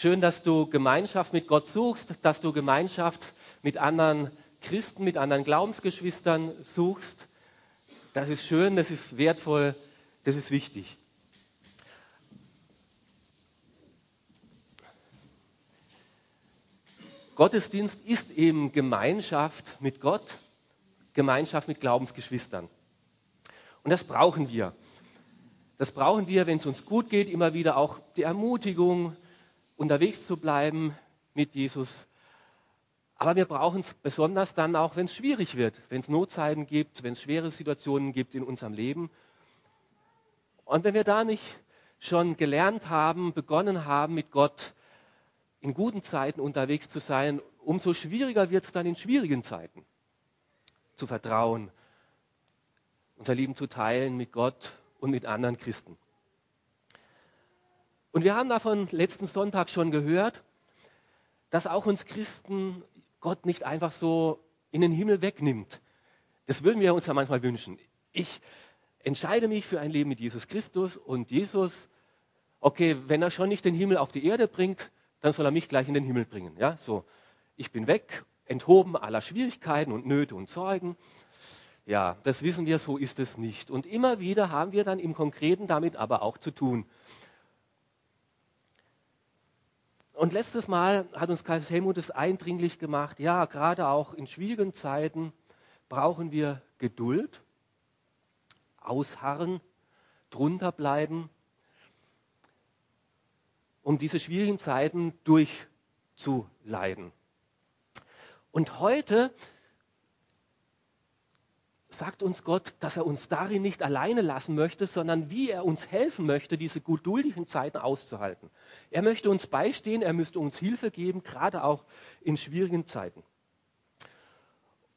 Schön, dass du Gemeinschaft mit Gott suchst, dass du Gemeinschaft mit anderen Christen, mit anderen Glaubensgeschwistern suchst. Das ist schön, das ist wertvoll, das ist wichtig. Gottesdienst ist eben Gemeinschaft mit Gott, Gemeinschaft mit Glaubensgeschwistern. Und das brauchen wir. Das brauchen wir, wenn es uns gut geht, immer wieder auch die Ermutigung, unterwegs zu bleiben mit Jesus. Aber wir brauchen es besonders dann auch, wenn es schwierig wird, wenn es Notzeiten gibt, wenn es schwere Situationen gibt in unserem Leben. Und wenn wir da nicht schon gelernt haben, begonnen haben, mit Gott in guten Zeiten unterwegs zu sein, umso schwieriger wird es dann in schwierigen Zeiten zu vertrauen, unser Leben zu teilen mit Gott und mit anderen Christen. Und wir haben davon letzten Sonntag schon gehört, dass auch uns Christen Gott nicht einfach so in den Himmel wegnimmt. Das würden wir uns ja manchmal wünschen. Ich entscheide mich für ein Leben mit Jesus Christus und Jesus, okay, wenn er schon nicht den Himmel auf die Erde bringt, dann soll er mich gleich in den Himmel bringen. Ja, so. Ich bin weg, enthoben aller Schwierigkeiten und Nöte und Sorgen. Ja, das wissen wir, so ist es nicht. Und immer wieder haben wir dann im Konkreten damit aber auch zu tun. Und letztes Mal hat uns Karl Helmut es eindringlich gemacht, ja, gerade auch in schwierigen Zeiten brauchen wir Geduld, ausharren, drunter bleiben, um diese schwierigen Zeiten durchzuleiden. Und heute sagt uns Gott, dass er uns darin nicht alleine lassen möchte, sondern wie er uns helfen möchte, diese geduldigen Zeiten auszuhalten. Er möchte uns beistehen, er müsste uns Hilfe geben, gerade auch in schwierigen Zeiten.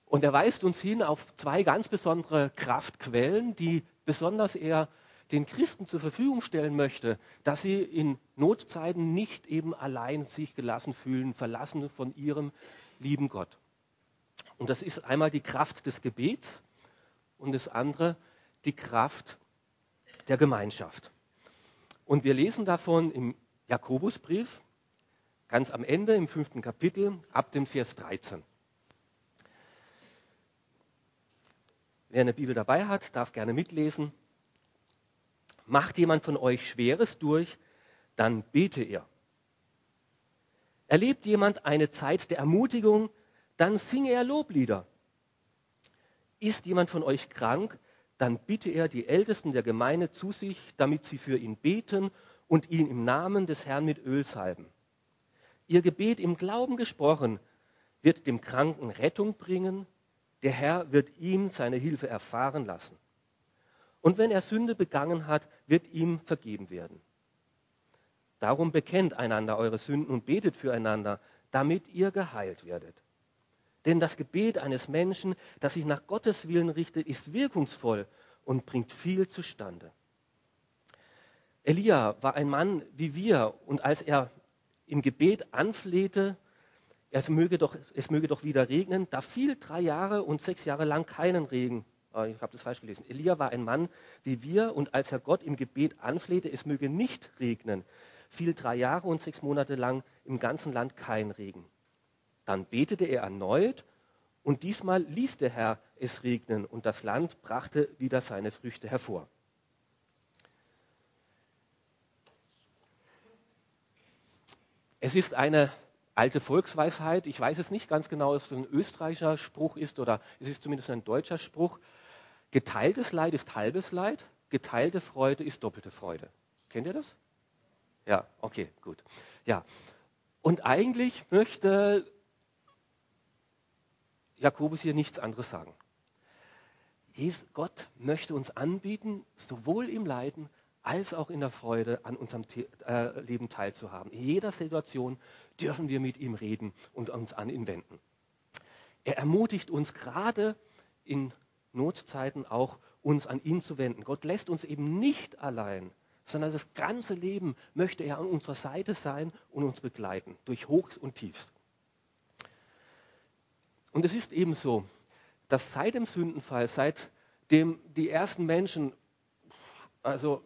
Und er weist uns hin auf zwei ganz besondere Kraftquellen, die besonders er den Christen zur Verfügung stellen möchte, dass sie in Notzeiten nicht eben allein sich gelassen fühlen, verlassen von ihrem lieben Gott. Und das ist einmal die Kraft des Gebets und das andere die Kraft der Gemeinschaft. Und wir lesen davon im Jakobusbrief, ganz am Ende im fünften Kapitel, ab dem Vers 13. Wer eine Bibel dabei hat, darf gerne mitlesen. Macht jemand von euch Schweres durch, dann bete er. Erlebt jemand eine Zeit der Ermutigung, dann singe er Loblieder. Ist jemand von euch krank, dann bitte er die Ältesten der Gemeinde zu sich, damit sie für ihn beten und ihn im Namen des Herrn mit Öl salben. Ihr Gebet im Glauben gesprochen wird dem Kranken Rettung bringen, der Herr wird ihm seine Hilfe erfahren lassen. Und wenn er Sünde begangen hat, wird ihm vergeben werden. Darum bekennt einander eure Sünden und betet füreinander, damit ihr geheilt werdet. Denn das Gebet eines Menschen, das sich nach Gottes Willen richtet, ist wirkungsvoll und bringt viel zustande. Elia war ein Mann wie wir und als er im Gebet anflehte, es möge doch, es möge doch wieder regnen, da fiel drei Jahre und sechs Jahre lang keinen Regen. Oh, ich habe das falsch gelesen. Elia war ein Mann wie wir und als er Gott im Gebet anflehte, es möge nicht regnen, fiel drei Jahre und sechs Monate lang im ganzen Land kein Regen. Dann betete er erneut und diesmal ließ der Herr es regnen und das Land brachte wieder seine Früchte hervor. Es ist eine alte Volksweisheit. Ich weiß es nicht ganz genau, ob es ein österreichischer Spruch ist oder es ist zumindest ein deutscher Spruch. Geteiltes Leid ist halbes Leid, geteilte Freude ist doppelte Freude. Kennt ihr das? Ja, okay, gut. Ja. Und eigentlich möchte Jakobus hier nichts anderes sagen. Gott möchte uns anbieten, sowohl im Leiden als auch in der Freude an unserem äh, Leben teilzuhaben. In jeder Situation dürfen wir mit ihm reden und uns an ihn wenden. Er ermutigt uns gerade in Notzeiten auch, uns an ihn zu wenden. Gott lässt uns eben nicht allein, sondern das ganze Leben möchte er an unserer Seite sein und uns begleiten, durch Hochs und Tiefs. Und es ist eben so, dass seit dem Sündenfall, seitdem die ersten Menschen, also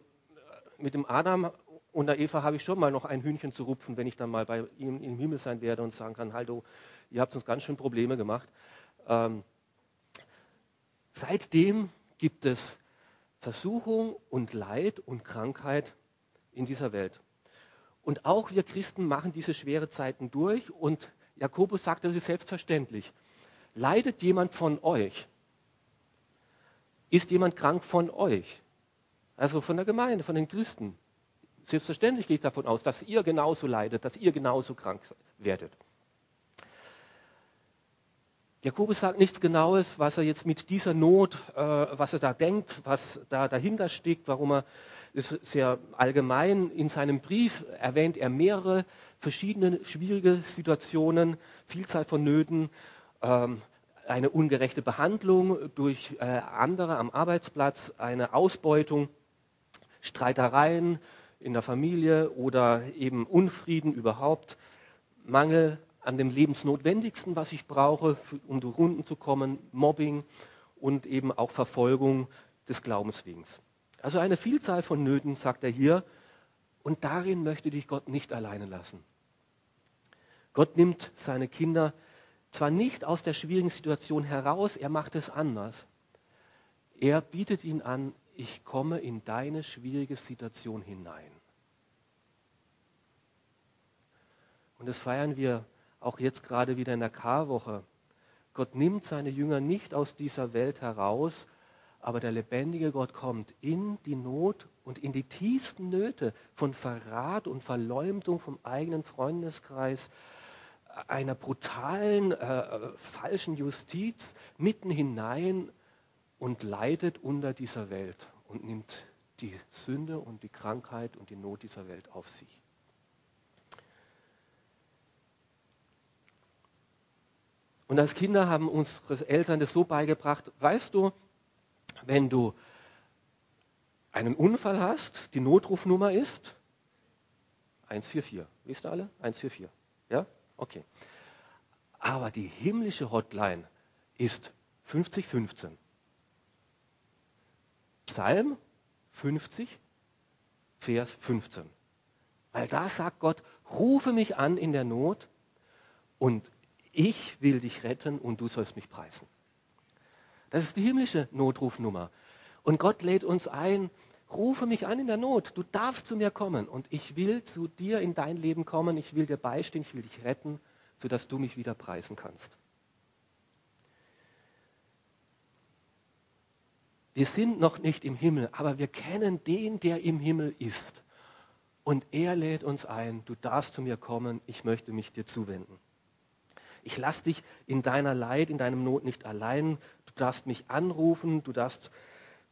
mit dem Adam Und der Eva habe ich schon mal noch ein Hühnchen zu rupfen, wenn ich dann mal bei ihm im Himmel sein werde und sagen kann, hallo, ihr habt uns ganz schön Probleme gemacht. Ähm, seitdem gibt es Versuchung und Leid und Krankheit in dieser Welt. Und auch wir Christen machen diese schwere Zeiten durch und Jakobus sagt, das ist selbstverständlich. Leidet jemand von euch? Ist jemand krank von euch? Also von der Gemeinde, von den Christen. Selbstverständlich gehe ich davon aus, dass ihr genauso leidet, dass ihr genauso krank werdet. Jakobus sagt nichts Genaues, was er jetzt mit dieser Not, äh, was er da denkt, was da dahinter steckt, warum er ist sehr allgemein in seinem Brief erwähnt er mehrere verschiedene schwierige Situationen, Vielzahl von Nöten, ähm, eine ungerechte Behandlung durch äh, andere am Arbeitsplatz, eine Ausbeutung, Streitereien in der Familie oder eben Unfrieden überhaupt, Mangel an dem Lebensnotwendigsten, was ich brauche, um durch Runden zu kommen, Mobbing und eben auch Verfolgung des Glaubenswegens. Also eine Vielzahl von Nöten, sagt er hier, und darin möchte dich Gott nicht alleine lassen. Gott nimmt seine Kinder zwar nicht aus der schwierigen Situation heraus, er macht es anders. Er bietet ihnen an, ich komme in deine schwierige Situation hinein. Und das feiern wir auch jetzt gerade wieder in der Karwoche. Gott nimmt seine Jünger nicht aus dieser Welt heraus, aber der lebendige Gott kommt in die Not und in die tiefsten Nöte von Verrat und Verleumdung vom eigenen Freundeskreis, einer brutalen, äh, falschen Justiz mitten hinein und leidet unter dieser Welt und nimmt die Sünde und die Krankheit und die Not dieser Welt auf sich. Und als Kinder haben unsere Eltern das so beigebracht, weißt du, wenn du einen Unfall hast, die Notrufnummer ist 144. Wisst ihr alle? 144. Ja? Okay. Aber die himmlische Hotline ist 5015. Psalm 50, Vers 15. Weil da sagt Gott, rufe mich an in der Not und ich will dich retten und du sollst mich preisen. Das ist die himmlische Notrufnummer. Und Gott lädt uns ein, rufe mich an in der Not. Du darfst zu mir kommen und ich will zu dir in dein Leben kommen. Ich will dir beistehen, ich will dich retten, sodass du mich wieder preisen kannst. Wir sind noch nicht im Himmel, aber wir kennen den, der im Himmel ist. Und er lädt uns ein, du darfst zu mir kommen, ich möchte mich dir zuwenden. Ich lasse dich in deiner Leid, in deinem Not nicht allein. Du darfst mich anrufen, du darfst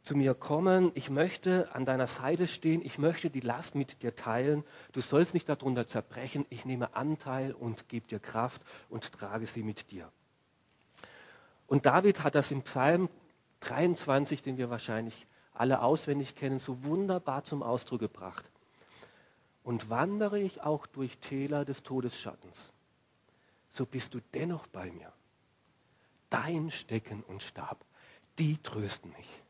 zu mir kommen. Ich möchte an deiner Seite stehen. Ich möchte die Last mit dir teilen. Du sollst nicht darunter zerbrechen. Ich nehme Anteil und gebe dir Kraft und trage sie mit dir. Und David hat das im Psalm 23, den wir wahrscheinlich alle auswendig kennen, so wunderbar zum Ausdruck gebracht. Und wandere ich auch durch Täler des Todesschattens so bist du dennoch bei mir. Dein Stecken und Stab, die trösten mich.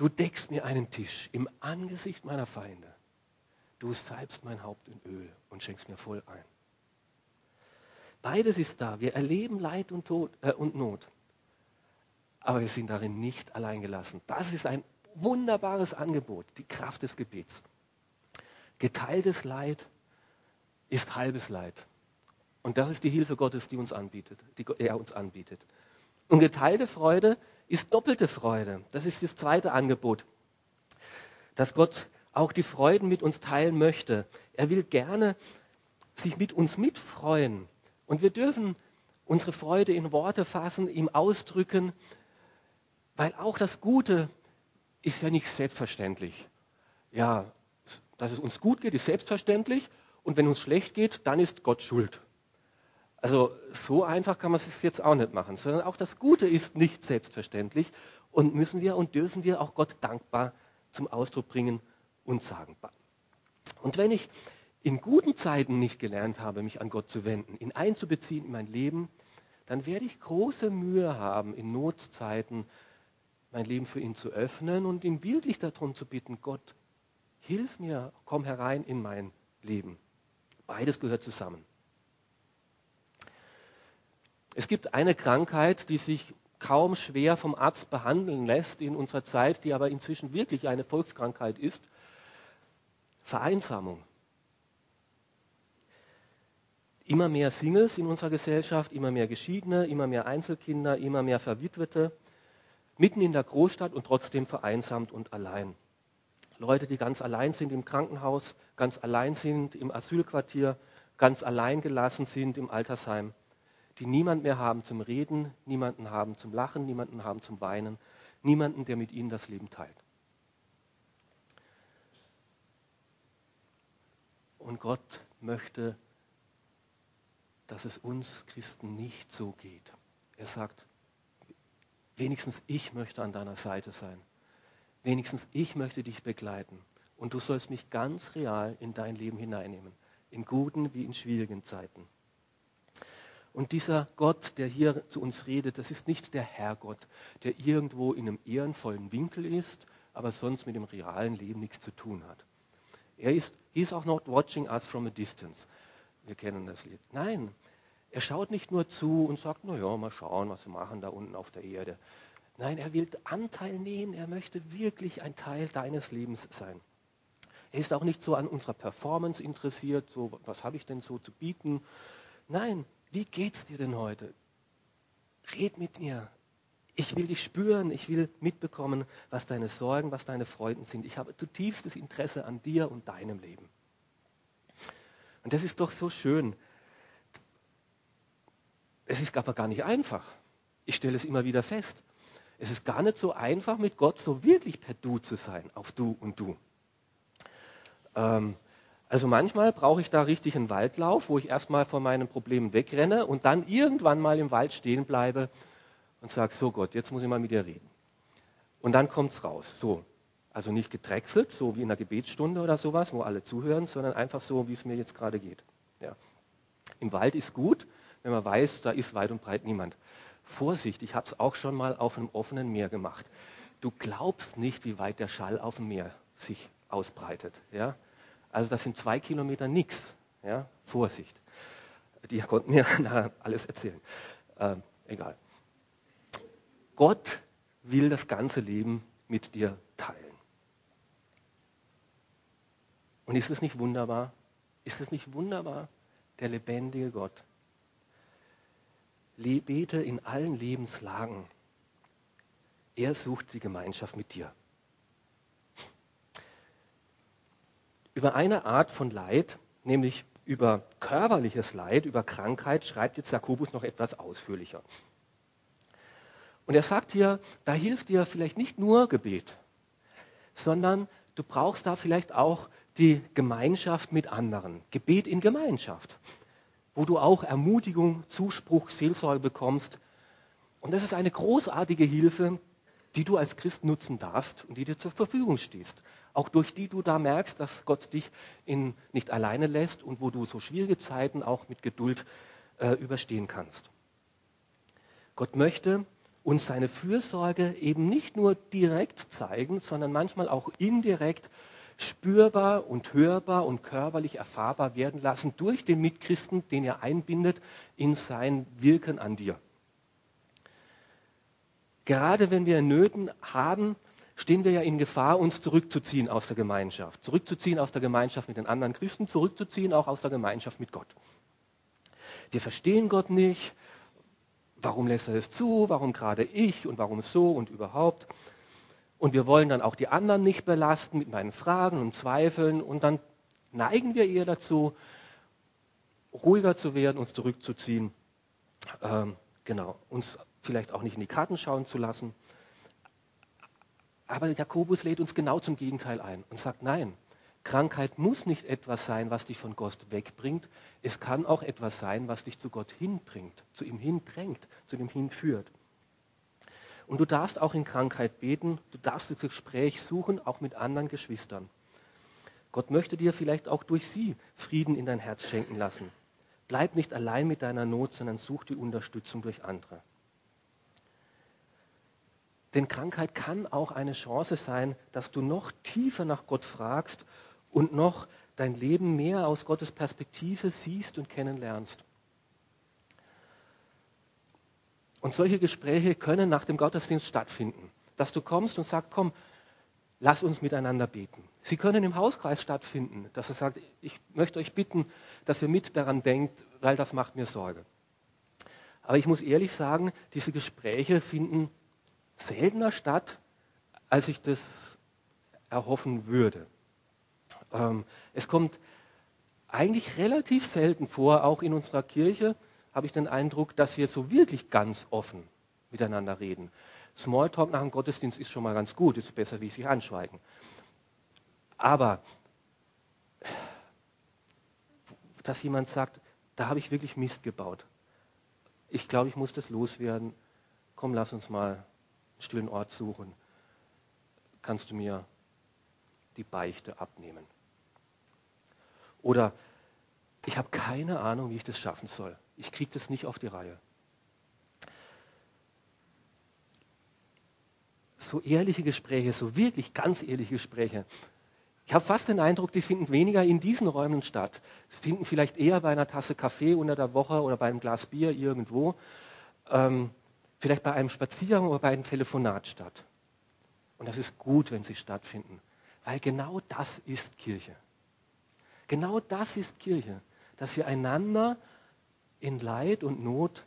Du deckst mir einen Tisch im Angesicht meiner Feinde. Du salbst mein Haupt in Öl und schenkst mir voll ein. Beides ist da. Wir erleben Leid und, Tod, äh, und Not. Aber wir sind darin nicht allein gelassen. Das ist ein wunderbares Angebot, die Kraft des Gebets. Geteiltes Leid ist halbes Leid. Und das ist die Hilfe Gottes, die, uns anbietet, die er uns anbietet. Und geteilte Freude ist doppelte Freude. Das ist das zweite Angebot, dass Gott auch die Freuden mit uns teilen möchte. Er will gerne sich mit uns mitfreuen. Und wir dürfen unsere Freude in Worte fassen, ihm ausdrücken, weil auch das Gute ist ja nicht selbstverständlich. Ja, dass es uns gut geht, ist selbstverständlich. Und wenn uns schlecht geht, dann ist Gott schuld. Also so einfach kann man es jetzt auch nicht machen, sondern auch das Gute ist nicht selbstverständlich und müssen wir und dürfen wir auch Gott dankbar zum Ausdruck bringen und sagen. Und wenn ich in guten Zeiten nicht gelernt habe, mich an Gott zu wenden, ihn einzubeziehen in mein Leben, dann werde ich große Mühe haben, in Notzeiten mein Leben für ihn zu öffnen und ihn bildlich darum zu bitten, Gott, Hilf mir, komm herein in mein Leben. Beides gehört zusammen. Es gibt eine Krankheit, die sich kaum schwer vom Arzt behandeln lässt in unserer Zeit, die aber inzwischen wirklich eine Volkskrankheit ist. Vereinsamung. Immer mehr Singles in unserer Gesellschaft, immer mehr Geschiedene, immer mehr Einzelkinder, immer mehr Verwitwete, mitten in der Großstadt und trotzdem vereinsamt und allein. Leute, die ganz allein sind im Krankenhaus, ganz allein sind im Asylquartier, ganz allein gelassen sind im Altersheim, die niemand mehr haben zum Reden, niemanden haben zum Lachen, niemanden haben zum Weinen, niemanden, der mit ihnen das Leben teilt. Und Gott möchte, dass es uns Christen nicht so geht. Er sagt, wenigstens ich möchte an deiner Seite sein. Wenigstens ich möchte dich begleiten. Und du sollst mich ganz real in dein Leben hineinnehmen, in guten wie in schwierigen Zeiten. Und dieser Gott, der hier zu uns redet, das ist nicht der Herrgott, der irgendwo in einem ehrenvollen Winkel ist, aber sonst mit dem realen Leben nichts zu tun hat. Er ist, he is auch not watching us from a distance. Wir kennen das Lied. Nein, er schaut nicht nur zu und sagt, naja, mal schauen, was wir machen da unten auf der Erde, Nein, er will Anteil nehmen. Er möchte wirklich ein Teil deines Lebens sein. Er ist auch nicht so an unserer Performance interessiert, so was habe ich denn so zu bieten. Nein, wie geht's dir denn heute? Red mit mir. Ich will dich spüren, ich will mitbekommen, was deine Sorgen, was deine Freuden sind. Ich habe zutiefstes Interesse an dir und deinem Leben. Und das ist doch so schön. Es ist aber gar nicht einfach. Ich stelle es immer wieder fest. Es ist gar nicht so einfach, mit Gott so wirklich per Du zu sein, auf Du und Du. Ähm, also manchmal brauche ich da richtig einen Waldlauf, wo ich erstmal von meinen Problemen wegrenne und dann irgendwann mal im Wald stehen bleibe und sage, so Gott, jetzt muss ich mal mit dir reden. Und dann kommt es raus. So. Also nicht gedrechselt, so wie in einer Gebetsstunde oder sowas, wo alle zuhören, sondern einfach so, wie es mir jetzt gerade geht. Ja. Im Wald ist gut, wenn man weiß, da ist weit und breit niemand. Vorsicht, ich habe es auch schon mal auf einem offenen Meer gemacht. Du glaubst nicht, wie weit der Schall auf dem Meer sich ausbreitet. Ja? Also das sind zwei Kilometer nichts. Ja? Vorsicht. Die konnten mir alles erzählen. Ähm, egal. Gott will das ganze Leben mit dir teilen. Und ist es nicht wunderbar? Ist es nicht wunderbar? Der lebendige Gott, bete in allen Lebenslagen. Er sucht die Gemeinschaft mit dir. Über eine Art von Leid, nämlich über körperliches Leid, über Krankheit, schreibt jetzt Jakobus noch etwas ausführlicher. Und er sagt hier, da hilft dir vielleicht nicht nur Gebet, sondern du brauchst da vielleicht auch die Gemeinschaft mit anderen. Gebet in Gemeinschaft wo du auch Ermutigung, Zuspruch, Seelsorge bekommst. Und das ist eine großartige Hilfe, die du als Christ nutzen darfst und die dir zur Verfügung stehst. Auch durch die du da merkst, dass Gott dich in, nicht alleine lässt und wo du so schwierige Zeiten auch mit Geduld äh, überstehen kannst. Gott möchte uns seine Fürsorge eben nicht nur direkt zeigen, sondern manchmal auch indirekt spürbar und hörbar und körperlich erfahrbar werden lassen durch den Mitchristen, den er einbindet in sein Wirken an dir. Gerade wenn wir Nöten haben, stehen wir ja in Gefahr, uns zurückzuziehen aus der Gemeinschaft, zurückzuziehen aus der Gemeinschaft mit den anderen Christen, zurückzuziehen auch aus der Gemeinschaft mit Gott. Wir verstehen Gott nicht. Warum lässt er es zu? Warum gerade ich und warum so und überhaupt? Und wir wollen dann auch die anderen nicht belasten mit meinen Fragen und Zweifeln. Und dann neigen wir eher dazu, ruhiger zu werden, uns zurückzuziehen. Ähm, genau, uns vielleicht auch nicht in die Karten schauen zu lassen. Aber Jakobus lädt uns genau zum Gegenteil ein und sagt, nein, Krankheit muss nicht etwas sein, was dich von Gott wegbringt. Es kann auch etwas sein, was dich zu Gott hinbringt, zu ihm hindrängt, zu ihm hinführt. Und du darfst auch in Krankheit beten, du darfst das Gespräch suchen, auch mit anderen Geschwistern. Gott möchte dir vielleicht auch durch sie Frieden in dein Herz schenken lassen. Bleib nicht allein mit deiner Not, sondern such die Unterstützung durch andere. Denn Krankheit kann auch eine Chance sein, dass du noch tiefer nach Gott fragst und noch dein Leben mehr aus Gottes Perspektive siehst und kennenlernst. Und solche Gespräche können nach dem Gottesdienst stattfinden. Dass du kommst und sagst, komm, lass uns miteinander beten. Sie können im Hauskreis stattfinden, dass er sagt, ich möchte euch bitten, dass ihr mit daran denkt, weil das macht mir Sorge. Aber ich muss ehrlich sagen, diese Gespräche finden seltener statt, als ich das erhoffen würde. Ähm, es kommt eigentlich relativ selten vor, auch in unserer Kirche habe ich den Eindruck, dass wir so wirklich ganz offen miteinander reden. Smalltalk nach dem Gottesdienst ist schon mal ganz gut, ist besser, wie sich anschweigen. Aber dass jemand sagt, da habe ich wirklich Mist gebaut. Ich glaube, ich muss das loswerden. Komm, lass uns mal stillen Ort suchen. Kannst du mir die Beichte abnehmen? Oder ich habe keine Ahnung, wie ich das schaffen soll. Ich kriege das nicht auf die Reihe. so ehrliche Gespräche, so wirklich ganz ehrliche Gespräche. Ich habe fast den Eindruck, die finden weniger in diesen Räumen statt. Sie finden vielleicht eher bei einer Tasse Kaffee unter der Woche oder bei einem Glas Bier irgendwo. Ähm, vielleicht bei einem Spaziergang oder bei einem Telefonat statt. Und das ist gut, wenn sie stattfinden, weil genau das ist Kirche. Genau das ist Kirche, dass wir einander in Leid und Not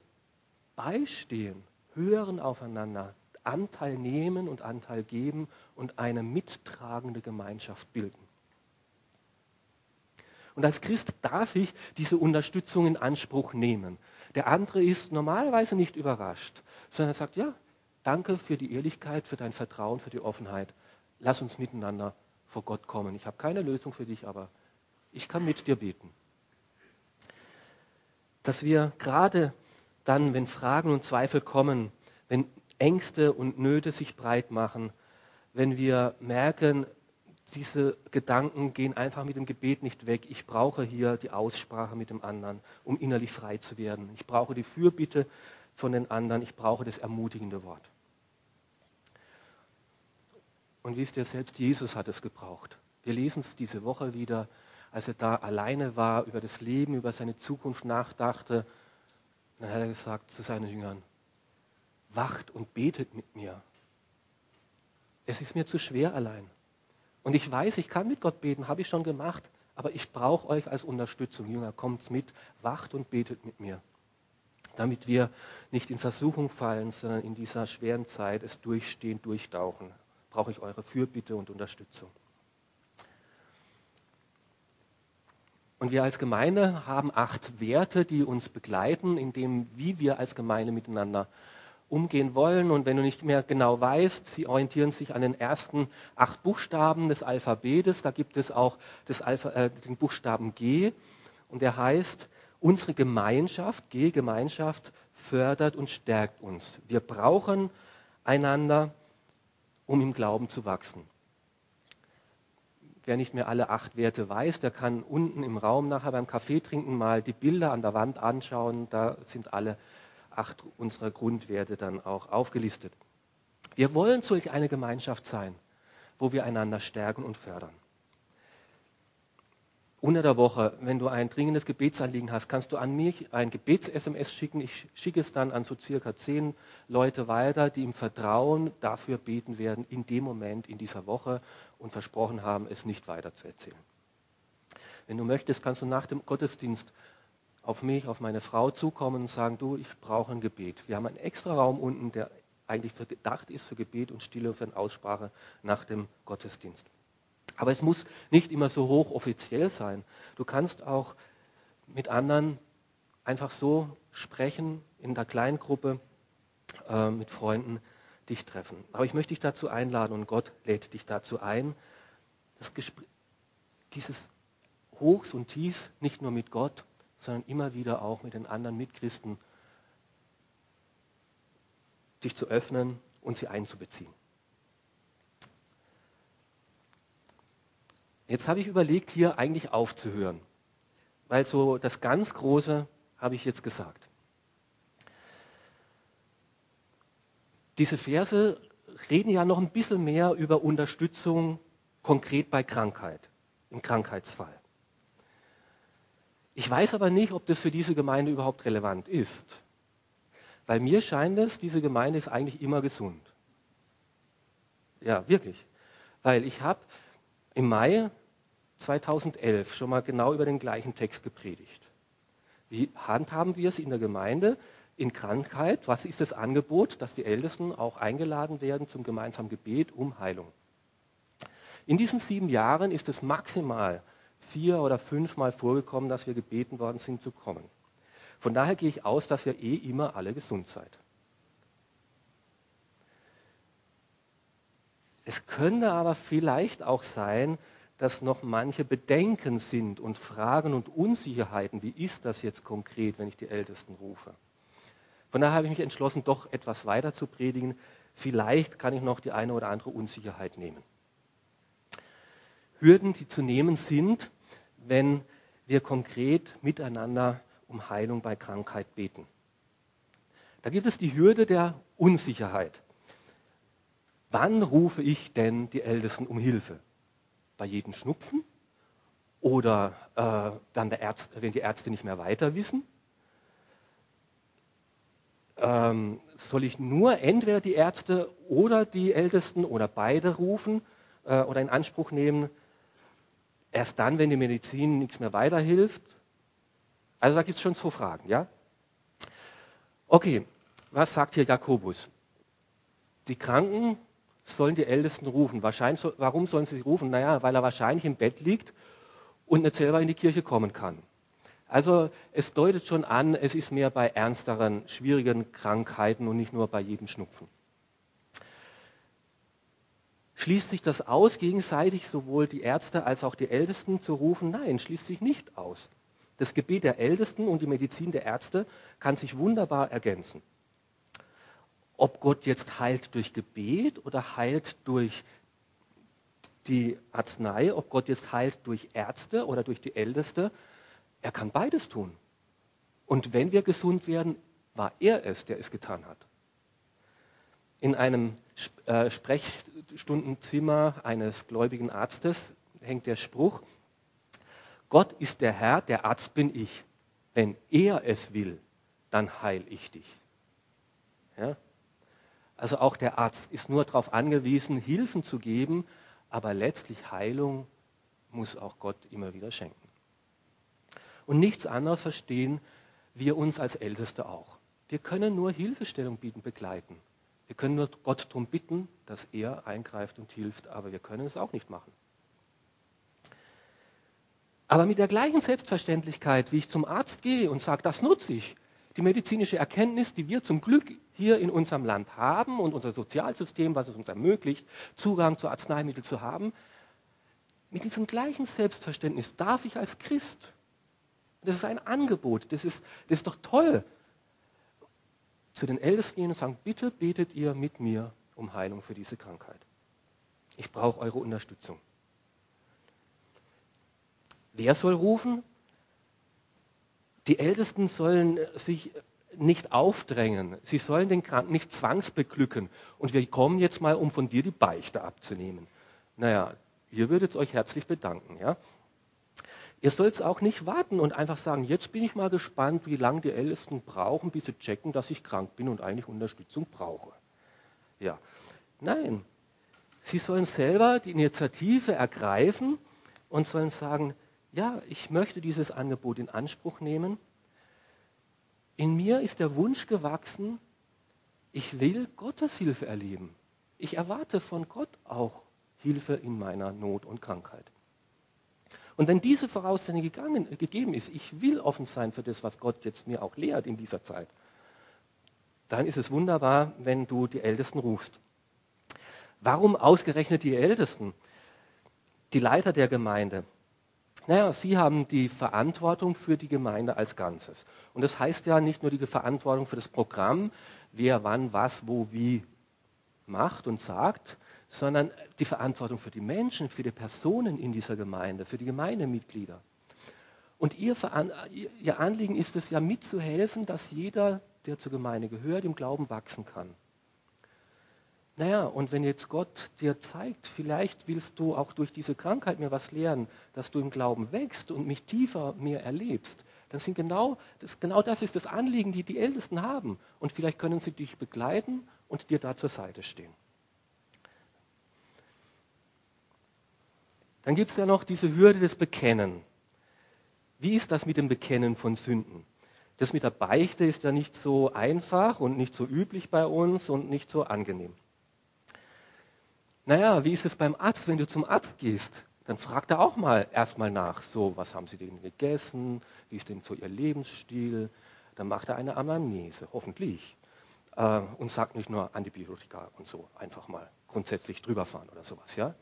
beistehen, hören aufeinander, Anteil nehmen und Anteil geben und eine mittragende Gemeinschaft bilden. Und als Christ darf ich diese Unterstützung in Anspruch nehmen. Der andere ist normalerweise nicht überrascht, sondern er sagt, ja, danke für die Ehrlichkeit, für dein Vertrauen, für die Offenheit. Lass uns miteinander vor Gott kommen. Ich habe keine Lösung für dich, aber ich kann mit dir beten. Dass wir gerade dann, wenn Fragen und Zweifel kommen, wenn Ängste und Nöte sich breit machen, wenn wir merken, diese Gedanken gehen einfach mit dem Gebet nicht weg. Ich brauche hier die Aussprache mit dem anderen, um innerlich frei zu werden. Ich brauche die Fürbitte von den anderen. Ich brauche das ermutigende Wort. Und wisst ihr, selbst Jesus hat es gebraucht. Wir lesen es diese Woche wieder, als er da alleine war, über das Leben, über seine Zukunft nachdachte. Dann hat er gesagt zu seinen Jüngern, wacht und betet mit mir. Es ist mir zu schwer allein. Und ich weiß, ich kann mit Gott beten, habe ich schon gemacht, aber ich brauche euch als Unterstützung. Jünger, kommt mit, wacht und betet mit mir. Damit wir nicht in Versuchung fallen, sondern in dieser schweren Zeit es durchstehen, durchtauchen, brauche ich eure Fürbitte und Unterstützung. Und wir als Gemeinde haben acht Werte, die uns begleiten, in dem, wie wir als Gemeinde miteinander umgehen wollen. Und wenn du nicht mehr genau weißt, sie orientieren sich an den ersten acht Buchstaben des Alphabetes. Da gibt es auch Alpha, äh, den Buchstaben G. Und der heißt, unsere Gemeinschaft, G, Gemeinschaft, fördert und stärkt uns. Wir brauchen einander, um im Glauben zu wachsen. Wer nicht mehr alle acht Werte weiß, der kann unten im Raum nachher beim Kaffee trinken mal die Bilder an der Wand anschauen. Da sind alle acht unserer Grundwerte dann auch aufgelistet. Wir wollen solch eine Gemeinschaft sein, wo wir einander stärken und fördern. Unter der Woche, wenn du ein dringendes Gebetsanliegen hast, kannst du an mich ein Gebets-SMS schicken. Ich schicke es dann an so circa zehn Leute weiter, die im Vertrauen dafür beten werden, in dem Moment, in dieser Woche und versprochen haben, es nicht weiter zu erzählen. Wenn du möchtest, kannst du nach dem Gottesdienst auf mich, auf meine Frau zukommen und sagen, du, ich brauche ein Gebet. Wir haben einen extra Raum unten, der eigentlich gedacht ist für Gebet und Stille, für eine Aussprache nach dem Gottesdienst. Aber es muss nicht immer so hochoffiziell sein. Du kannst auch mit anderen einfach so sprechen, in der Kleingruppe, äh, mit Freunden dich treffen. Aber ich möchte dich dazu einladen und Gott lädt dich dazu ein, dieses Hochs und Tiefs nicht nur mit Gott, sondern immer wieder auch mit den anderen Mitchristen sich zu öffnen und sie einzubeziehen. Jetzt habe ich überlegt, hier eigentlich aufzuhören, weil so das ganz Große habe ich jetzt gesagt. Diese Verse reden ja noch ein bisschen mehr über Unterstützung konkret bei Krankheit, im Krankheitsfall. Ich weiß aber nicht, ob das für diese Gemeinde überhaupt relevant ist. Weil mir scheint es, diese Gemeinde ist eigentlich immer gesund. Ja, wirklich. Weil ich habe im Mai 2011 schon mal genau über den gleichen Text gepredigt. Wie handhaben wir es in der Gemeinde in Krankheit? Was ist das Angebot, dass die Ältesten auch eingeladen werden zum gemeinsamen Gebet um Heilung? In diesen sieben Jahren ist es maximal vier oder fünfmal vorgekommen, dass wir gebeten worden sind zu kommen. Von daher gehe ich aus, dass ihr eh immer alle gesund seid. Es könnte aber vielleicht auch sein, dass noch manche Bedenken sind und Fragen und Unsicherheiten. Wie ist das jetzt konkret, wenn ich die Ältesten rufe? Von daher habe ich mich entschlossen, doch etwas weiter zu predigen. Vielleicht kann ich noch die eine oder andere Unsicherheit nehmen. Hürden, die zu nehmen sind, wenn wir konkret miteinander um Heilung bei Krankheit beten. Da gibt es die Hürde der Unsicherheit. Wann rufe ich denn die Ältesten um Hilfe? Bei jedem Schnupfen? Oder äh, wenn, Ärzt, wenn, die Ärzte nicht mehr weiter wissen? Ähm, soll ich nur entweder die Ärzte oder die Ältesten oder beide rufen äh, oder in Anspruch nehmen, Erst dann, wenn die Medizin nichts mehr weiterhilft. Also da gibt es schon zwei Fragen, ja? Okay, was sagt hier Jakobus? Die Kranken sollen die Ältesten rufen. Wahrscheinlich, warum sollen sie rufen? Naja, weil er wahrscheinlich im Bett liegt und nicht selber in die Kirche kommen kann. Also es deutet schon an, es ist mehr bei ernsteren, schwierigen Krankheiten und nicht nur bei jedem Schnupfen. Schließt sich das aus, gegenseitig sowohl die Ärzte als auch die Ältesten zu rufen? Nein, schließt sich nicht aus. Das Gebet der Ältesten und die Medizin der Ärzte kann sich wunderbar ergänzen. Ob Gott jetzt heilt durch Gebet oder heilt durch die Arznei, ob Gott jetzt heilt durch Ärzte oder durch die Älteste, er kann beides tun. Und wenn wir gesund werden, war er es, der es getan hat. In einem äh, Sprechstundenzimmer eines gläubigen Arztes hängt der Spruch, Gott ist der Herr, der Arzt bin ich. Wenn er es will, dann heil ich dich. Ja? Also auch der Arzt ist nur darauf angewiesen, Hilfen zu geben, aber letztlich Heilung muss auch Gott immer wieder schenken. Und nichts anderes verstehen wir uns als Älteste auch. Wir können nur Hilfestellung bieten, begleiten. Wir können nur Gott darum bitten, dass er eingreift und hilft, aber wir können es auch nicht machen. Aber mit der gleichen Selbstverständlichkeit, wie ich zum Arzt gehe und sage, das nutze ich, die medizinische Erkenntnis, die wir zum Glück hier in unserem Land haben und unser Sozialsystem, was es uns ermöglicht, Zugang zu Arzneimitteln zu haben, mit diesem gleichen Selbstverständnis darf ich als Christ, das ist ein Angebot, das ist, das ist doch toll, zu den Ältesten gehen und sagen, bitte betet ihr mit mir um Heilung für diese Krankheit. Ich brauche eure Unterstützung. Wer soll rufen? Die Ältesten sollen sich nicht aufdrängen. Sie sollen den Kranken nicht zwangsbeglücken. Und wir kommen jetzt mal, um von dir die Beichte abzunehmen. Naja, ihr würdet euch herzlich bedanken. Ja? Ihr sollt auch nicht warten und einfach sagen, jetzt bin ich mal gespannt, wie lange die Ältesten brauchen, bis sie checken, dass ich krank bin und eigentlich Unterstützung brauche. Ja. Nein, sie sollen selber die Initiative ergreifen und sollen sagen, ja, ich möchte dieses Angebot in Anspruch nehmen. In mir ist der Wunsch gewachsen, ich will Gottes Hilfe erleben. Ich erwarte von Gott auch Hilfe in meiner Not und Krankheit. Und wenn diese Voraussetzung gegangen, gegeben ist, ich will offen sein für das, was Gott jetzt mir auch lehrt in dieser Zeit, dann ist es wunderbar, wenn du die Ältesten rufst. Warum ausgerechnet die Ältesten? Die Leiter der Gemeinde. Naja, sie haben die Verantwortung für die Gemeinde als Ganzes. Und das heißt ja nicht nur die Verantwortung für das Programm, wer wann, was, wo, wie macht und sagt, sondern die Verantwortung für die Menschen, für die Personen in dieser Gemeinde, für die Gemeindemitglieder. Und ihr, ihr Anliegen ist es ja mitzuhelfen, dass jeder, der zur Gemeinde gehört, im Glauben wachsen kann. Naja, und wenn jetzt Gott dir zeigt, vielleicht willst du auch durch diese Krankheit mir was lernen, dass du im Glauben wächst und mich tiefer mir erlebst, dann sind genau das, genau das ist das Anliegen, die die Ältesten haben. Und vielleicht können sie dich begleiten und dir da zur Seite stehen. Dann gibt es ja noch diese Hürde des Bekennen. Wie ist das mit dem Bekennen von Sünden? Das mit der Beichte ist ja nicht so einfach und nicht so üblich bei uns und nicht so angenehm. Naja, wie ist es beim Arzt, wenn du zum Arzt gehst? Dann fragt er auch mal erstmal nach, so, was haben sie denn gegessen, wie ist denn so ihr Lebensstil? Dann macht er eine Anamnese, hoffentlich. Äh, und sagt nicht nur Antibiotika und so, einfach mal grundsätzlich drüber fahren oder sowas, ja?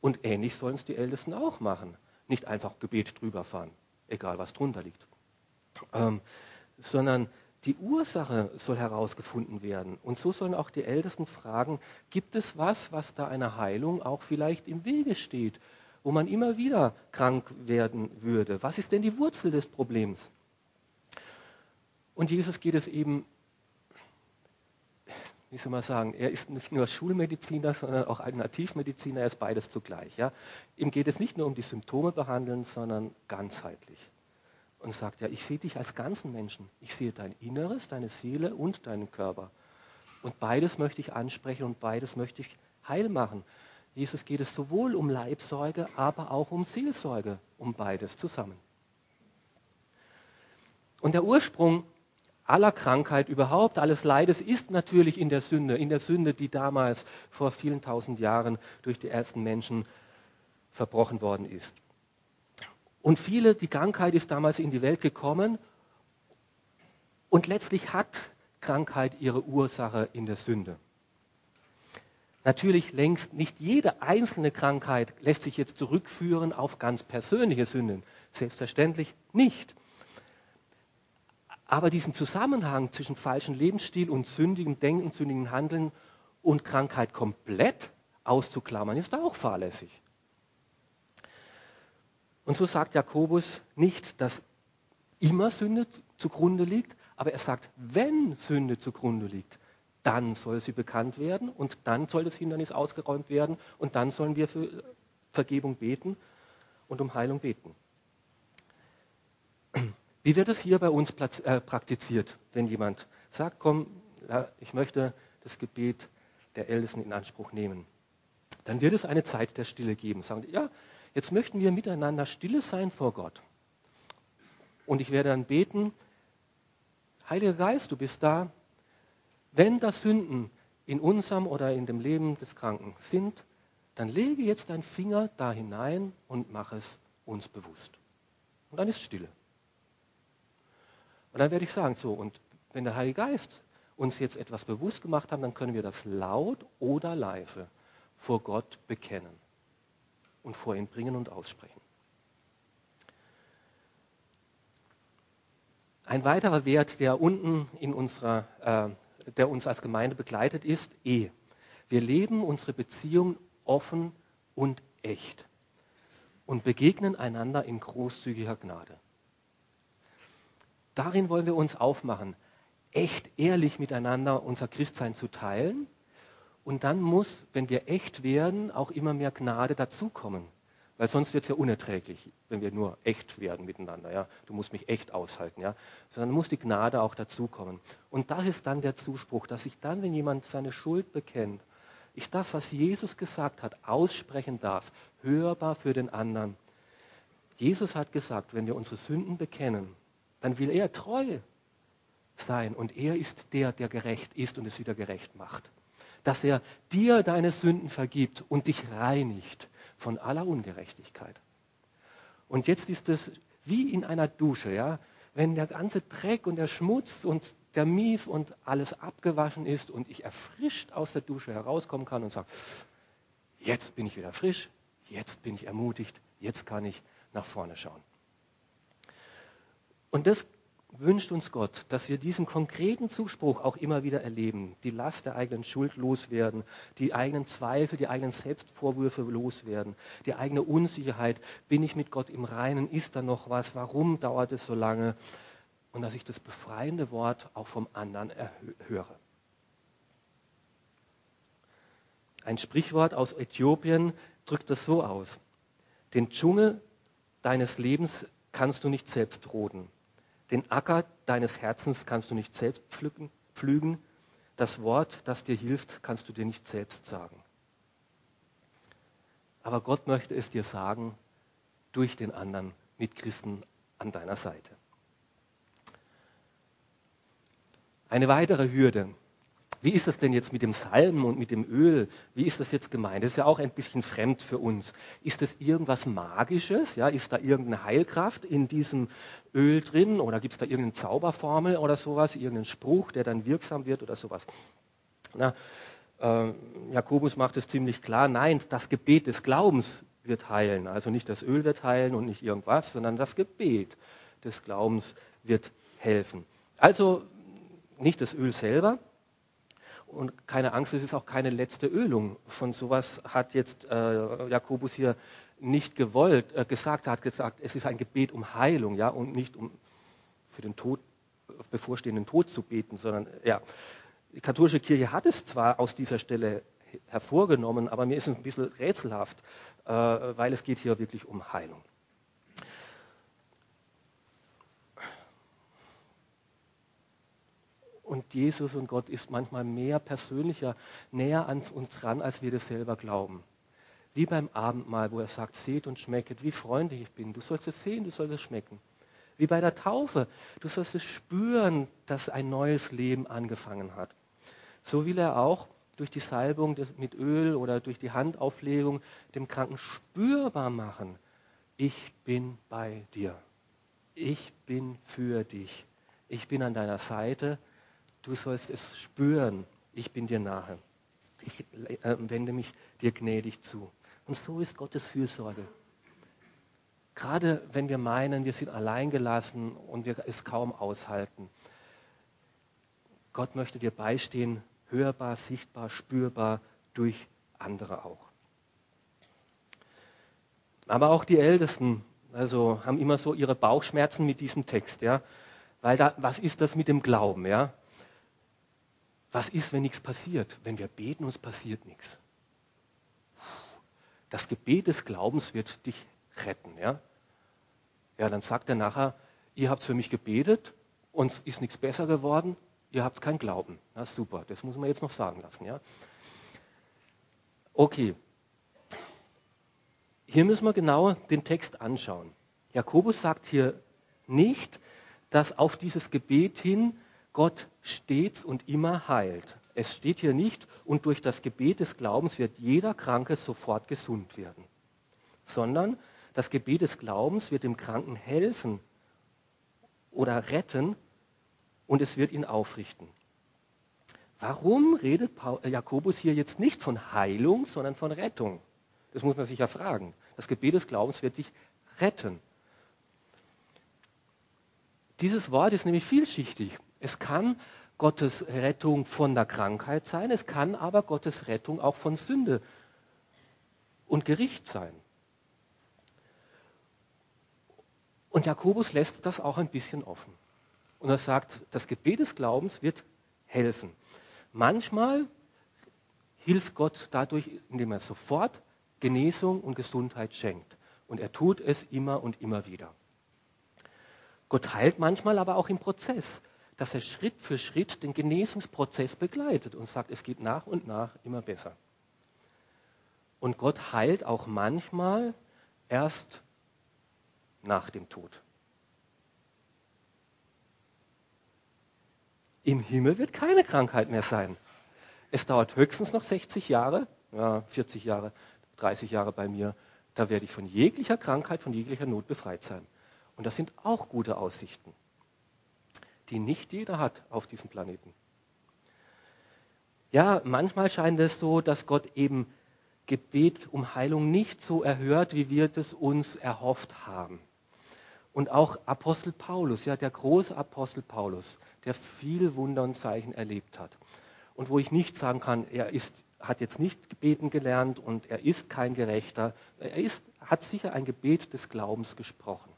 Und ähnlich sollen es die Ältesten auch machen. Nicht einfach Gebet drüber fahren, egal was drunter liegt. Ähm, sondern die Ursache soll herausgefunden werden. Und so sollen auch die Ältesten fragen, gibt es was, was da einer Heilung auch vielleicht im Wege steht, wo man immer wieder krank werden würde? Was ist denn die Wurzel des Problems? Und Jesus geht es eben, wie soll man sagen, er ist nicht nur Schulmediziner, sondern auch Alternativmediziner, er ist beides zugleich. Ja? Ihm geht es nicht nur um die Symptome behandeln, sondern ganzheitlich und sagt, ja, ich sehe dich als ganzen Menschen. Ich sehe dein Inneres, deine Seele und deinen Körper. Und beides möchte ich ansprechen und beides möchte ich heil machen. Jesus geht es sowohl um Leibsorge, aber auch um Seelsorge, um beides zusammen. Und der Ursprung aller Krankheit überhaupt, alles Leides ist natürlich in der Sünde, in der Sünde, die damals vor vielen tausend Jahren durch die ersten Menschen verbrochen worden ist. Und viele, die Krankheit ist damals in die Welt gekommen und letztlich hat Krankheit ihre Ursache in der Sünde. Natürlich längst nicht jede einzelne Krankheit lässt sich jetzt zurückführen auf ganz persönliche Sünden. Selbstverständlich nicht. Aber diesen Zusammenhang zwischen falschem Lebensstil und sündigem Denken, sündigem Handeln und Krankheit komplett auszuklammern, ist auch fahrlässig. Und so sagt Jakobus nicht, dass immer Sünde zugrunde liegt, aber er sagt, wenn Sünde zugrunde liegt, dann soll sie bekannt werden und dann soll das Hindernis ausgeräumt werden und dann sollen wir für Vergebung beten und um Heilung beten. Wie wird es hier bei uns äh, praktiziert, wenn jemand sagt, komm, ich möchte das Gebet der Ältesten in Anspruch nehmen? Dann wird es eine Zeit der Stille geben. Sagen, ja, Jetzt möchten wir miteinander stille sein vor Gott. Und ich werde dann beten, Heiliger Geist, du bist da. Wenn da Sünden in unserem oder in dem Leben des Kranken sind, dann lege jetzt deinen Finger da hinein und mach es uns bewusst. Und dann ist Stille. Und dann werde ich sagen, so, und wenn der Heilige Geist uns jetzt etwas bewusst gemacht hat, dann können wir das laut oder leise vor Gott bekennen und vor ihn bringen und aussprechen. Ein weiterer Wert, der unten in unserer, äh, der uns als Gemeinde begleitet, ist E. Wir leben unsere Beziehung offen und echt und begegnen einander in großzügiger Gnade. Darin wollen wir uns aufmachen, echt ehrlich miteinander unser Christsein zu teilen und dann muss, wenn wir echt werden, auch immer mehr Gnade dazukommen. Weil sonst wird es ja unerträglich, wenn wir nur echt werden miteinander. Ja? Du musst mich echt aushalten. Ja? Sondern muss die Gnade auch dazukommen. Und das ist dann der Zuspruch, dass ich dann, wenn jemand seine Schuld bekennt, ich das, was Jesus gesagt hat, aussprechen darf, hörbar für den anderen. Jesus hat gesagt, wenn wir unsere Sünden bekennen, dann will er treu sein und er ist der, der gerecht ist und es wieder gerecht macht dass er dir deine Sünden vergibt und dich reinigt von aller Ungerechtigkeit. Und jetzt ist es wie in einer Dusche, ja, wenn der ganze Dreck und der Schmutz und der Mief und alles abgewaschen ist und ich erfrischt aus der Dusche herauskommen kann und sage, jetzt bin ich wieder frisch, jetzt bin ich ermutigt, jetzt kann ich nach vorne schauen. Und das wünscht uns Gott, dass wir diesen konkreten Zuspruch auch immer wieder erleben, die Last der eigenen Schuld loswerden, die eigenen Zweifel, die eigenen Selbstvorwürfe loswerden, die eigene Unsicherheit, bin ich mit Gott im Reinen, ist da noch was, warum dauert es so lange? Und dass ich das befreiende Wort auch vom anderen höre. Ein Sprichwort aus Äthiopien drückt das so aus. Den Dschungel deines Lebens kannst du nicht selbst roden. Den Acker deines Herzens kannst du nicht selbst pflücken, pflügen. Das Wort, das dir hilft, kannst du dir nicht selbst sagen. Aber Gott möchte es dir sagen durch den anderen Mitchristen an deiner Seite. Eine weitere Hürde, wie ist das denn jetzt mit dem Salben und mit dem Öl? Wie ist das jetzt gemeint? Das ist ja auch ein bisschen fremd für uns. Ist das irgendwas Magisches? Ja, ist da irgendeine Heilkraft in diesem Öl drin? Oder gibt es da irgendeine Zauberformel oder sowas? Irgendeinen Spruch, der dann wirksam wird oder sowas? Na, äh, Jakobus macht es ziemlich klar. Nein, das Gebet des Glaubens wird heilen. Also nicht das Öl wird heilen und nicht irgendwas, sondern das Gebet des Glaubens wird helfen. Also nicht das Öl selber, und keine Angst, es ist auch keine letzte Ölung. Von sowas hat jetzt äh, Jakobus hier nicht gewollt, äh, gesagt. Er hat gesagt, es ist ein Gebet um Heilung, ja, und nicht um für den Tod, bevorstehenden Tod zu beten, sondern ja. Die katholische Kirche hat es zwar aus dieser Stelle hervorgenommen, aber mir ist es ein bisschen rätselhaft, äh, weil es geht hier wirklich um Heilung. Und Jesus und Gott ist manchmal mehr persönlicher, näher an uns dran, als wir das selber glauben. Wie beim Abendmahl, wo er sagt, seht und schmecket, wie freundlich ich bin. Du sollst es sehen, du sollst es schmecken. Wie bei der Taufe, du sollst es spüren, dass ein neues Leben angefangen hat. So will er auch durch die Salbung mit Öl oder durch die Handauflegung dem Kranken spürbar machen, ich bin bei dir. Ich bin für dich. Ich bin an deiner Seite Du sollst es spüren, ich bin dir nahe. Ich äh, wende mich dir gnädig zu. Und so ist Gottes Fürsorge. Gerade wenn wir meinen, wir sind alleingelassen und wir es kaum aushalten. Gott möchte dir beistehen, hörbar, sichtbar, spürbar durch andere auch. Aber auch die Ältesten also haben immer so ihre Bauchschmerzen mit diesem Text, ja, weil da, was ist das mit dem Glauben, ja? Was ist, wenn nichts passiert? Wenn wir beten, uns passiert nichts. Das Gebet des Glaubens wird dich retten. Ja, ja dann sagt er nachher, ihr habt für mich gebetet, uns ist nichts besser geworden, ihr habt keinen Glauben. Na super, das muss man jetzt noch sagen lassen. Ja? Okay, hier müssen wir genauer den Text anschauen. Jakobus sagt hier nicht, dass auf dieses Gebet hin Gott stets und immer heilt. Es steht hier nicht, und durch das Gebet des Glaubens wird jeder Kranke sofort gesund werden, sondern das Gebet des Glaubens wird dem Kranken helfen oder retten und es wird ihn aufrichten. Warum redet äh, Jakobus hier jetzt nicht von Heilung, sondern von Rettung? Das muss man sich ja fragen. Das Gebet des Glaubens wird dich retten. Dieses Wort ist nämlich vielschichtig. Es kann Gottes Rettung von der Krankheit sein, es kann aber Gottes Rettung auch von Sünde und Gericht sein. Und Jakobus lässt das auch ein bisschen offen. Und er sagt, das Gebet des Glaubens wird helfen. Manchmal hilft Gott dadurch, indem er sofort Genesung und Gesundheit schenkt. Und er tut es immer und immer wieder. Gott heilt manchmal aber auch im Prozess dass er Schritt für Schritt den Genesungsprozess begleitet und sagt, es geht nach und nach immer besser. Und Gott heilt auch manchmal erst nach dem Tod. Im Himmel wird keine Krankheit mehr sein. Es dauert höchstens noch 60 Jahre, ja, 40 Jahre, 30 Jahre bei mir. Da werde ich von jeglicher Krankheit, von jeglicher Not befreit sein. Und das sind auch gute Aussichten die nicht jeder hat auf diesem Planeten. Ja, manchmal scheint es so, dass Gott eben Gebet um Heilung nicht so erhört, wie wir das uns erhofft haben. Und auch Apostel Paulus, ja, der große Apostel Paulus, der viel Wunder und Zeichen erlebt hat. Und wo ich nicht sagen kann, er ist, hat jetzt nicht gebeten gelernt und er ist kein Gerechter. Er ist, hat sicher ein Gebet des Glaubens gesprochen.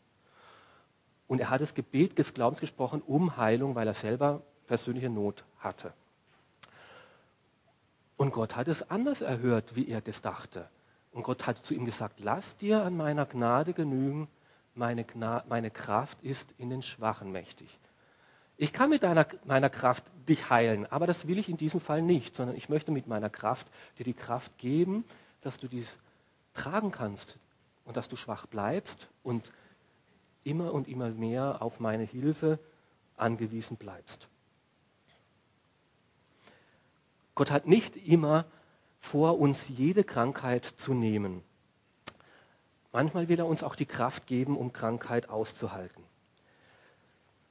Und er hat das Gebet des Glaubens gesprochen um Heilung, weil er selber persönliche Not hatte. Und Gott hat es anders erhört, wie er das dachte. Und Gott hat zu ihm gesagt, lass dir an meiner Gnade genügen, meine, Gna meine Kraft ist in den Schwachen mächtig. Ich kann mit deiner, meiner Kraft dich heilen, aber das will ich in diesem Fall nicht, sondern ich möchte mit meiner Kraft dir die Kraft geben, dass du dies tragen kannst und dass du schwach bleibst und immer und immer mehr auf meine Hilfe angewiesen bleibst. Gott hat nicht immer vor, uns jede Krankheit zu nehmen. Manchmal will er uns auch die Kraft geben, um Krankheit auszuhalten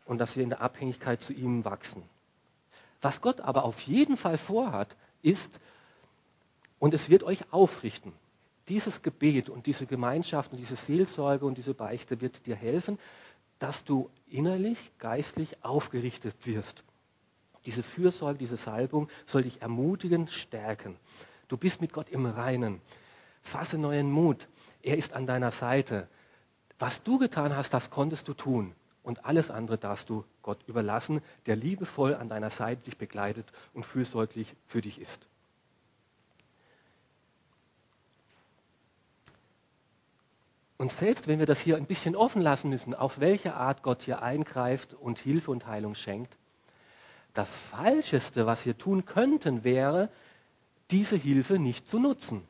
und dass wir in der Abhängigkeit zu ihm wachsen. Was Gott aber auf jeden Fall vorhat, ist, und es wird euch aufrichten, dieses Gebet und diese Gemeinschaft und diese Seelsorge und diese Beichte wird dir helfen, dass du innerlich, geistlich aufgerichtet wirst. Diese Fürsorge, diese Salbung soll dich ermutigen, stärken. Du bist mit Gott im Reinen. Fasse neuen Mut. Er ist an deiner Seite. Was du getan hast, das konntest du tun. Und alles andere darfst du Gott überlassen, der liebevoll an deiner Seite dich begleitet und fürsorglich für dich ist. Und selbst wenn wir das hier ein bisschen offen lassen müssen, auf welche Art Gott hier eingreift und Hilfe und Heilung schenkt, das Falscheste, was wir tun könnten, wäre, diese Hilfe nicht zu nutzen.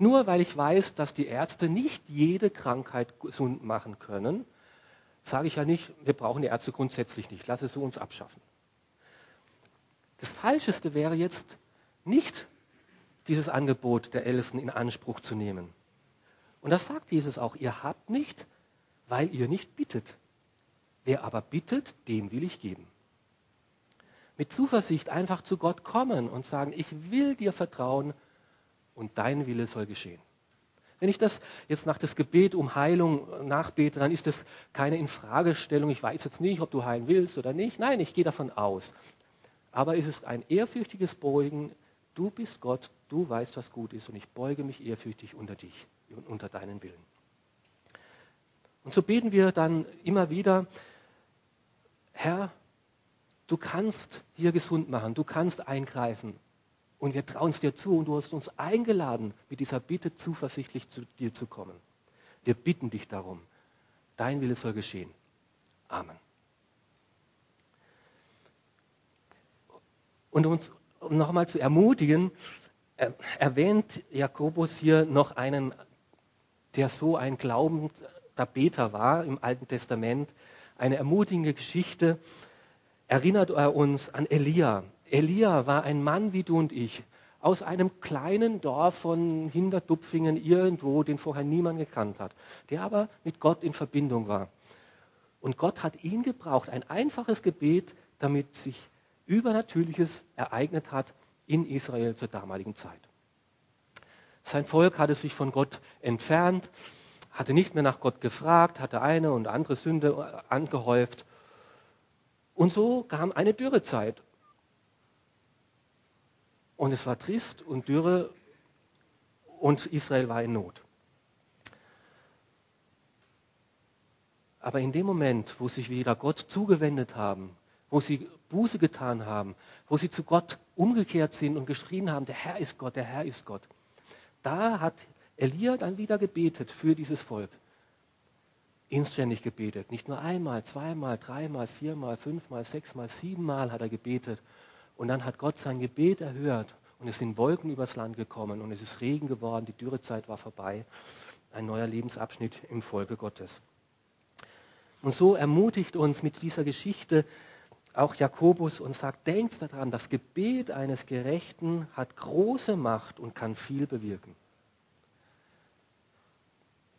Nur weil ich weiß, dass die Ärzte nicht jede Krankheit gesund machen können, sage ich ja nicht, wir brauchen die Ärzte grundsätzlich nicht, lass es so uns abschaffen. Das Falscheste wäre jetzt nicht dieses Angebot der Ältesten in Anspruch zu nehmen. Und das sagt Jesus auch, ihr habt nicht, weil ihr nicht bittet. Wer aber bittet, dem will ich geben mit Zuversicht einfach zu Gott kommen und sagen, ich will dir vertrauen und dein Wille soll geschehen. Wenn ich das jetzt nach das Gebet um Heilung nachbete, dann ist das keine Infragestellung. Ich weiß jetzt nicht, ob du heilen willst oder nicht. Nein, ich gehe davon aus. Aber es ist ein ehrfürchtiges Beugen. Du bist Gott, du weißt, was gut ist und ich beuge mich ehrfürchtig unter dich und unter deinen Willen. Und so beten wir dann immer wieder, Herr, Du kannst hier gesund machen, du kannst eingreifen. Und wir trauen es dir zu und du hast uns eingeladen, mit dieser Bitte zuversichtlich zu dir zu kommen. Wir bitten dich darum. Dein Wille soll geschehen. Amen. Und uns um nochmal zu ermutigen, erwähnt Jakobus hier noch einen, der so ein glaubender Beter war im Alten Testament, eine ermutigende Geschichte, erinnert er uns an Elia. Elia war ein Mann wie du und ich, aus einem kleinen Dorf von Hinterdupfingen irgendwo, den vorher niemand gekannt hat, der aber mit Gott in Verbindung war. Und Gott hat ihn gebraucht, ein einfaches Gebet, damit sich Übernatürliches ereignet hat in Israel zur damaligen Zeit. Sein Volk hatte sich von Gott entfernt, hatte nicht mehr nach Gott gefragt, hatte eine und andere Sünde angehäuft und so kam eine Dürrezeit. Und es war trist und Dürre und Israel war in Not. Aber in dem Moment, wo sich wieder Gott zugewendet haben, wo sie Buße getan haben, wo sie zu Gott umgekehrt sind und geschrien haben, der Herr ist Gott, der Herr ist Gott, da hat Elia dann wieder gebetet für dieses Volk inständig gebetet. Nicht nur einmal, zweimal, dreimal, viermal, fünfmal, sechsmal, siebenmal hat er gebetet. Und dann hat Gott sein Gebet erhört und es sind Wolken übers Land gekommen und es ist Regen geworden, die Dürrezeit war vorbei. Ein neuer Lebensabschnitt im Volke Gottes. Und so ermutigt uns mit dieser Geschichte auch Jakobus und sagt, denkt daran, das Gebet eines Gerechten hat große Macht und kann viel bewirken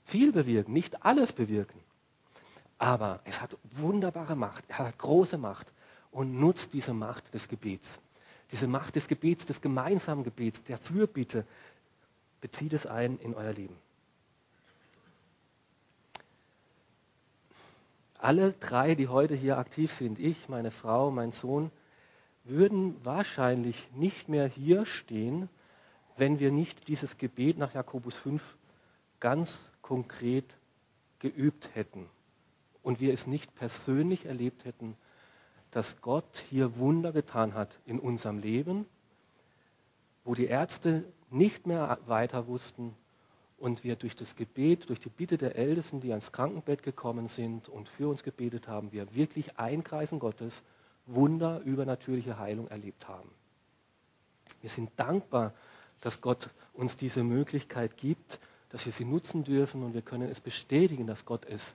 viel bewirken, nicht alles bewirken. Aber es hat wunderbare Macht, er hat große Macht und nutzt diese Macht des Gebets. Diese Macht des Gebets, des gemeinsamen Gebets, der Fürbitte, bezieht es ein in euer Leben. Alle drei, die heute hier aktiv sind, ich, meine Frau, mein Sohn, würden wahrscheinlich nicht mehr hier stehen, wenn wir nicht dieses Gebet nach Jakobus 5 ganz konkret geübt hätten und wir es nicht persönlich erlebt hätten, dass Gott hier Wunder getan hat in unserem Leben, wo die Ärzte nicht mehr weiter wussten und wir durch das Gebet, durch die Bitte der Ältesten, die ans Krankenbett gekommen sind und für uns gebetet haben, wir wirklich Eingreifen Gottes, Wunder, übernatürliche Heilung erlebt haben. Wir sind dankbar, dass Gott uns diese Möglichkeit gibt, dass wir sie nutzen dürfen und wir können es bestätigen, dass Gott es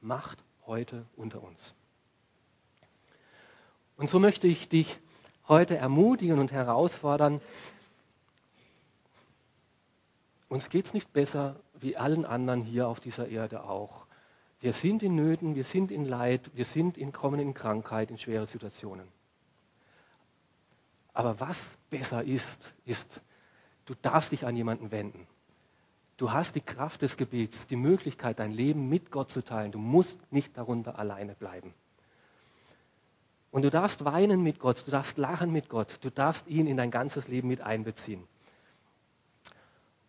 macht heute unter uns. Und so möchte ich dich heute ermutigen und herausfordern, uns geht es nicht besser wie allen anderen hier auf dieser Erde auch. Wir sind in Nöten, wir sind in Leid, wir sind in, kommen in Krankheit, in schwere Situationen. Aber was besser ist, ist, du darfst dich an jemanden wenden. Du hast die Kraft des Gebets, die Möglichkeit, dein Leben mit Gott zu teilen. Du musst nicht darunter alleine bleiben. Und du darfst weinen mit Gott, du darfst lachen mit Gott, du darfst ihn in dein ganzes Leben mit einbeziehen.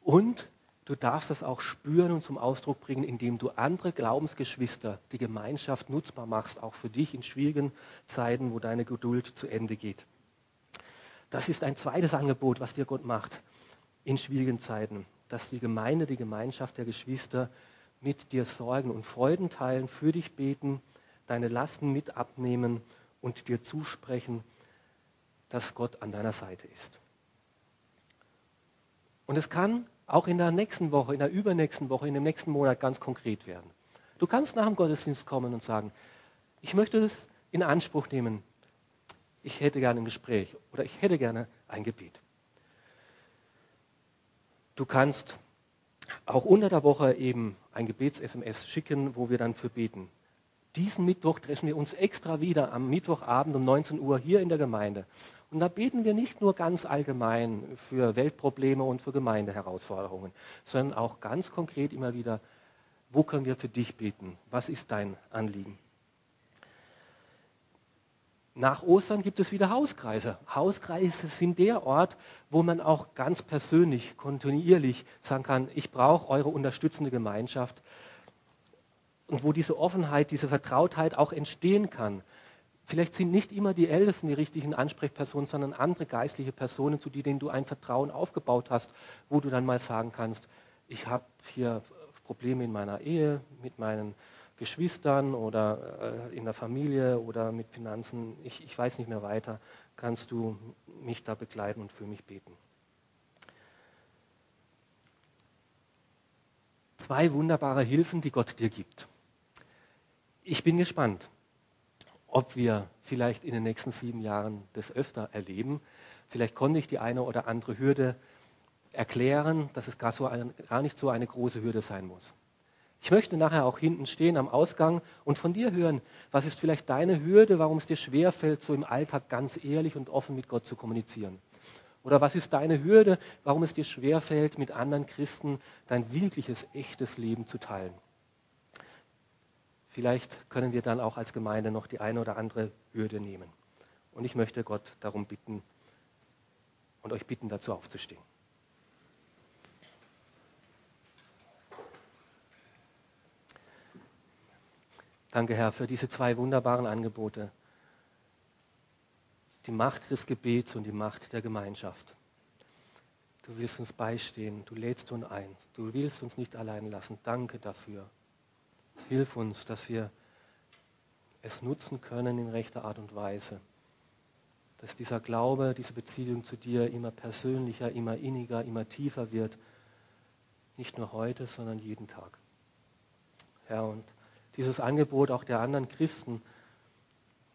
Und du darfst das auch spüren und zum Ausdruck bringen, indem du andere Glaubensgeschwister, die Gemeinschaft nutzbar machst, auch für dich in schwierigen Zeiten, wo deine Geduld zu Ende geht. Das ist ein zweites Angebot, was dir Gott macht in schwierigen Zeiten dass die Gemeinde, die Gemeinschaft der Geschwister mit dir sorgen und Freuden teilen, für dich beten, deine Lasten mit abnehmen und dir zusprechen, dass Gott an deiner Seite ist. Und es kann auch in der nächsten Woche, in der übernächsten Woche, in dem nächsten Monat ganz konkret werden. Du kannst nach dem Gottesdienst kommen und sagen, ich möchte das in Anspruch nehmen. Ich hätte gerne ein Gespräch oder ich hätte gerne ein Gebet. Du kannst auch unter der Woche eben ein Gebets-SMS schicken, wo wir dann für beten. Diesen Mittwoch treffen wir uns extra wieder am Mittwochabend um 19 Uhr hier in der Gemeinde. Und da beten wir nicht nur ganz allgemein für Weltprobleme und für Gemeindeherausforderungen, sondern auch ganz konkret immer wieder, wo können wir für dich beten? Was ist dein Anliegen? Nach Ostern gibt es wieder Hauskreise. Hauskreise sind der Ort, wo man auch ganz persönlich, kontinuierlich sagen kann, ich brauche eure unterstützende Gemeinschaft. Und wo diese Offenheit, diese Vertrautheit auch entstehen kann. Vielleicht sind nicht immer die Ältesten die richtigen Ansprechpersonen, sondern andere geistliche Personen, zu denen du ein Vertrauen aufgebaut hast, wo du dann mal sagen kannst, ich habe hier Probleme in meiner Ehe, mit meinen Geschwistern oder äh, in der Familie oder mit Finanzen, ich, ich weiß nicht mehr weiter, kannst du mich da begleiten und für mich beten. Zwei wunderbare Hilfen, die Gott dir gibt. Ich bin gespannt, ob wir vielleicht in den nächsten sieben Jahren das öfter erleben. Vielleicht konnte ich die eine oder andere Hürde erklären, dass es gar, so ein, gar nicht so eine große Hürde sein muss. Ich möchte nachher auch hinten stehen am Ausgang und von dir hören, was ist vielleicht deine Hürde, warum es dir schwerfällt, so im Alltag ganz ehrlich und offen mit Gott zu kommunizieren. Oder was ist deine Hürde, warum es dir schwerfällt, mit anderen Christen dein wirkliches, echtes Leben zu teilen. Vielleicht können wir dann auch als Gemeinde noch die eine oder andere Hürde nehmen. Und ich möchte Gott darum bitten und euch bitten, dazu aufzustehen. Danke, Herr, für diese zwei wunderbaren Angebote. Die Macht des Gebets und die Macht der Gemeinschaft. Du willst uns beistehen, du lädst uns ein, du willst uns nicht allein lassen. Danke dafür. Hilf uns, dass wir es nutzen können in rechter Art und Weise. Dass dieser Glaube, diese Beziehung zu dir immer persönlicher, immer inniger, immer tiefer wird. Nicht nur heute, sondern jeden Tag. Herr, und dieses Angebot auch der anderen Christen,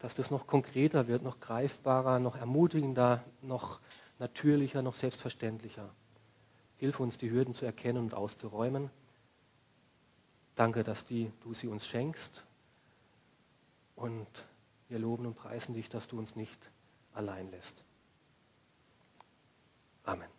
dass das noch konkreter wird, noch greifbarer, noch ermutigender, noch natürlicher, noch selbstverständlicher. Hilf uns, die Hürden zu erkennen und auszuräumen. Danke, dass die, du sie uns schenkst. Und wir loben und preisen dich, dass du uns nicht allein lässt. Amen.